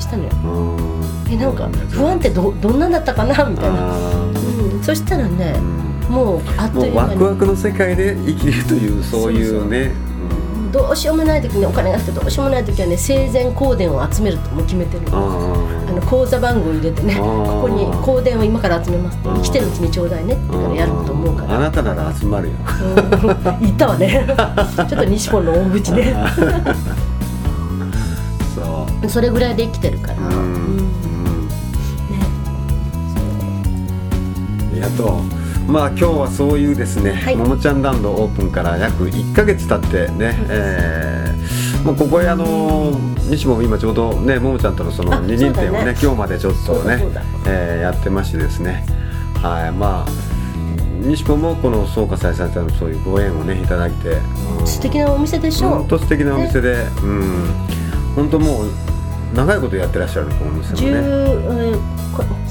発したのよ。えなんか不安ってどどんなんだったかな？みたいな、うん、そしたらねもうあっともいうう間に。ワクワクの世界で生きるというそういうね。どうしようもない時にお金がなくてどうしようもない時はね生前香典を集めるともう決めてるああの口座番号入れてねここに香典を今から集めます生きてるうちにちょうだいね。って言ったらやると思うから。あなたなら集まるよ。うん。言ったわね。ちょっと西本の大口ねそれぐらいで生きてるから、うん。うん。ね。ありがとう。まあ今日はそういうですね、はい。ももちゃんランドオープンから約1ヶ月経ってね、えーもうここへあの西も今ちょうどねももちゃんとのそのあ二人展をねね。今日までちょっとねえーやってましてですね。はいまあ西ももこの草加再生さんのそういうご縁をねいただいて、うん。素敵なお店でしょ本当素敵なお店で、うん。本当もう長いことやってらっしゃるこのお店10もね。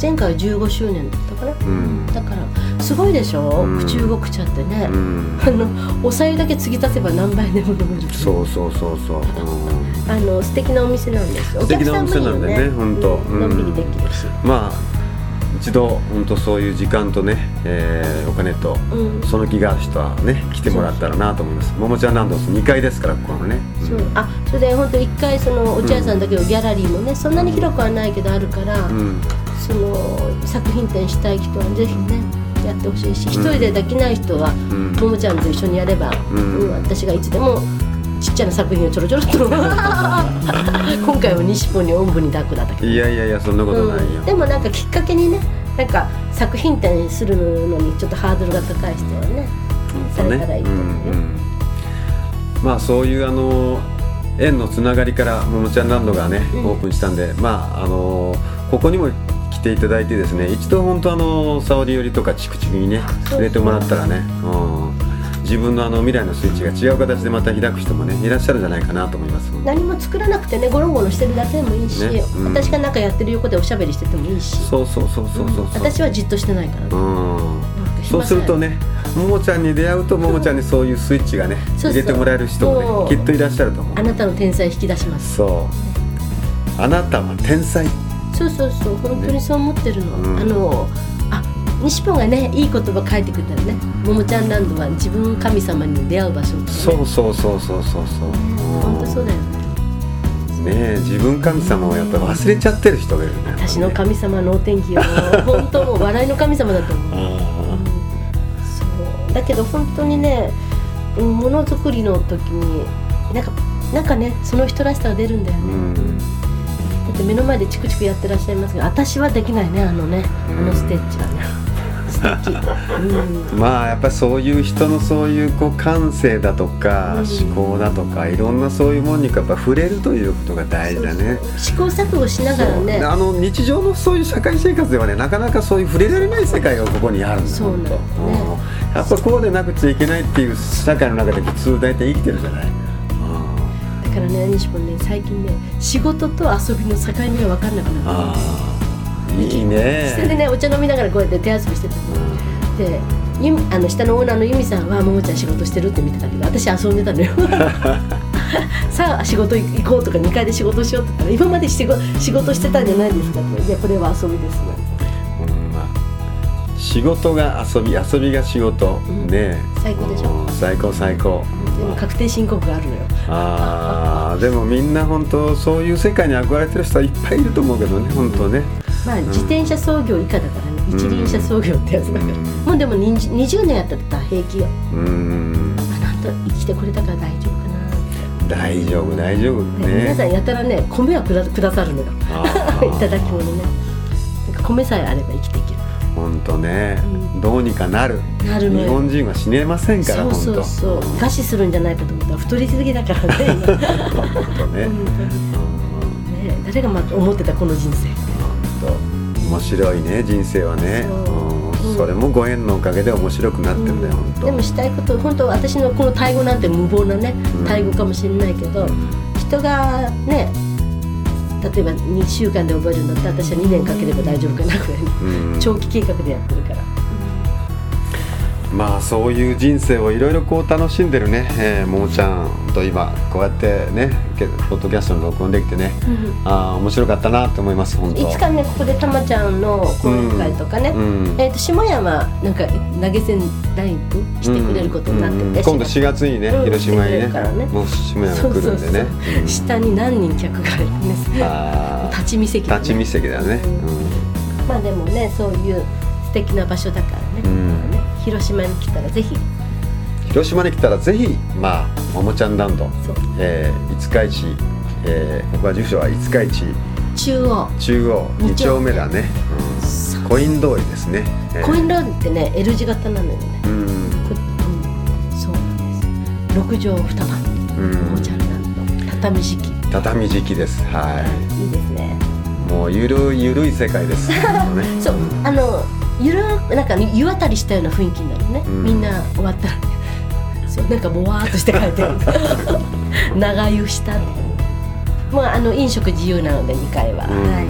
前回は15周年だったかな、うん。だからすごいでしょ、うん。口動く茶ってね、うん。あのおさゆだけ継ぎ足せば何倍でも飲める。そうそうそうそう。うん。あの素敵なお店なんですよ。素敵なお店なんでねお客さもいいよほん。とうん。のんびりできるし、まあ一度本当そういう時間とね、えーお金とうん。その気がある人はね来てもらったらなと思います。ももちゃんランド2階ですからここのね。そう。あそれで本当一回そのお茶屋さんだけどギャラリーもねそんなに広くはないけどあるから、うん。その作品展したい人はぜひねやってほしいし、一人でできない人はうん。ももちゃんと一緒にやれば、うん。うん私がいつでもちっちゃな作品をちょろちょろっと 今回は西本におんぶに抱っこだったけど。いやいやいやそんなことないよ。うん。でもなんかきっかけにねなんか作品展するのにちょっとハードルが高い人はねされたらいいと思うよ、うんうんまあそういうあの縁のつながりからももちゃんランドがね、うん。オープンしたんでまああのここにも来ていただいてですね一度本当あの沙織よりとかチクチクにねそう。入れてもらったらね、うん、自分のあの未来のスイッチが違う形でまた開く人もねいらっしゃるんじゃないかなと思います。何も作らなくてねゴロゴロしてるだけでもいいし、ね。うん。私がなんかやってる横でおしゃべりしててもいいし。そうそうそうそうそうそう、う。ん私はじっとしてないからね、うん。そうするとねももちゃんに出会うとももちゃんにそういうスイッチがねそうそう。入れてもらえる人もねきっといらっしゃると思う。あなたの天才引き出します。そう。あなたは天才。そうそうそう。本当にそう思ってるの、うん。あのあ西本がねいい言葉書いてくれたらね「ももちゃんランドは自分神様に出会う場所」ねそうそうそうそうそうそう。本当そうだよね。ねえ自分神様をやっぱり忘れちゃってる人がいるね私の神様のお天気を 本当もう笑いの神様だと思う。あそう。だけど本当にねうんものづくりの時になんかなんかねその人らしさが出るんだよね、うん。だって目の前でチクチクやってらっしゃいますが私はできないねあのねあのステッチはねうん。ーまあやっぱりそういう人のそういうこう感性だとかうん。思考だとかいろんなそういうものにやっぱ触れるということが大事だね。試行錯誤しながらね。あの日常のそういう社会生活ではねなかなかそういう触れられない世界がここにあるんだそうなんね。やっぱこうでなくちゃいけないっていう社会の中で普通大体生きてるじゃない、うん。だからね西本ね最近ね仕事と遊びの境目が分かんなくなった。ああいいそれでねねお茶飲みながらこうやって手遊びしてたの。でゆみあの下のオーナーの由美さんは「ももちゃん仕事してる?」って見てたけど私遊んでたのよ。さあ仕事行こうとか2階で仕事しようとか今まで仕事仕事してたんじゃないですかって「いやこれは遊びです」なんてうんまあ仕事が遊び遊びが仕事、うん。ね。最高でしょ。うん最高最高、でも確定申告があるのよ。ああでもみんな本当そういう世界に憧れてる人はいっぱいいると思うけどね本当ねまあ自転車操業以下だからね。一輪車操業ってやつだから、うんもうでも 20, 20年やったら平気よ。うん。あなんと生きてこれたから大丈夫かな。大丈夫大丈夫で皆さねんやたらね米はくだくださるのよ。いただき物ね。なんか米さえあれば生きていける。本当ね、うん。どうにかなる。なる日本人は死ねませんからそうそうそう。餓死するんじゃないかと思ったら太りすぎだからね今。本当ね、うん。ね誰がまあ思ってたこの人生面白いね人生はね。それもご縁のおかげで面白くなってるんだよ、本当。でもしたいこと本当私のこのタイ語なんて無謀なねうん。タイ語かもしれないけど、人がね例えば2週間で覚えるんだったら私は2年かければ大丈夫かなぐらいのうん。長期計画でやってるから、まあそういう人生をいろいろこう楽しんでるね、えー、ももちゃんと今こうやってねけポッドキャストの録音できてねああ面白かったなと思います本当。いつかねここでたまちゃんの講演会とかね、うんえー、と下山なんか投げ銭ライブしてくれることになってて、うんうん。今度4月にね、うん広島にねね。もう下山来るんでね。下に何人客がいるんです立ち見席だね。立ち見席だね、まあでもねそういう素敵な場所だからね広島に来たらぜひ。うん広島に来たらぜひまあももちゃんランド、えー、五日市、えー、ここは住所は五日市。中央。中央2二丁丁目だね、うん、コイン通りですね、えー。コインロードってね L 字型なのよね、うん。こうん、そうなんです。六畳二間うん。おもちゃんなんと畳敷き。畳敷きです。はい。いいですね。もうゆるゆるい世界です、ね、そう。あのゆるなんか湯あたりしたような雰囲気になるね、うん。みんな終わったら。ねそうなんかぼわーっとして帰ってる。長湯したってもうあの飲食自由なので2階は、うん。はい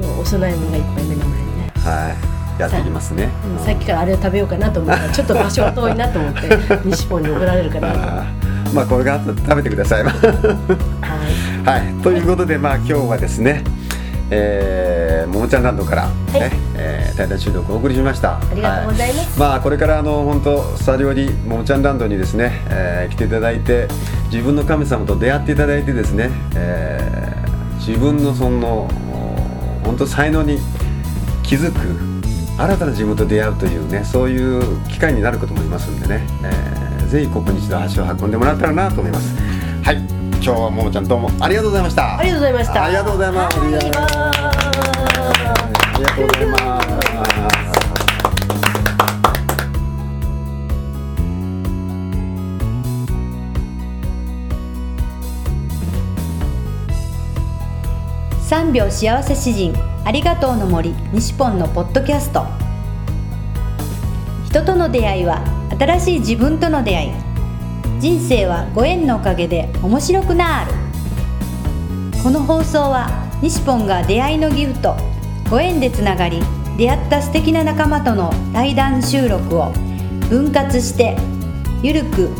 もうお供え物がいっぱい目の前にね、はい。やっていきますね、うんさっきからあれを食べようかなと思ったらちょっと場所が遠いなと思って 西本に怒られるかなとまあこれから食べてください。はい。はい。ということでまあ今日はですねえー、ももちゃんランドから、ねえー対談収録をお送りしました。ありがとうございます。まあこれからあの本当スタジオにももちゃんランドにですね、えー来ていただいて自分の神様と出会っていただいてですね、えー自分のそのお本当才能に気づく新たな自分と出会うというねそういう機会になることもいますんでね、えーぜひここに一度足を運んでもらったらなと思います。はい今日はももちゃんどうもありがとうございました。ありがとうございました。ありがとうございますはいありがとうございます3秒幸せ詩人ありがとうの森西ポンのポッドキャスト。人との出会いは新しい自分との出会い人生はご縁のおかげで面白くなるこの放送は西ポンが出会いのギフトご縁でつながり出会った素敵な仲間との対談収録を分割してゆるく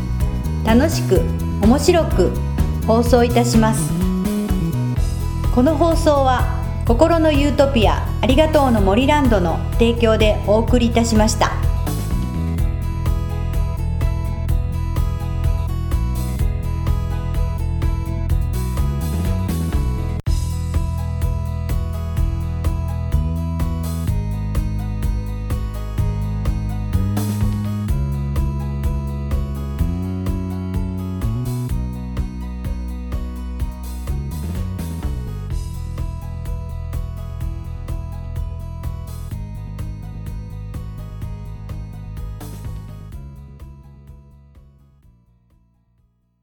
楽しく面白く放送いたしますこの放送は心のユートピアありがとうの森ランドの提供でお送りいたしました。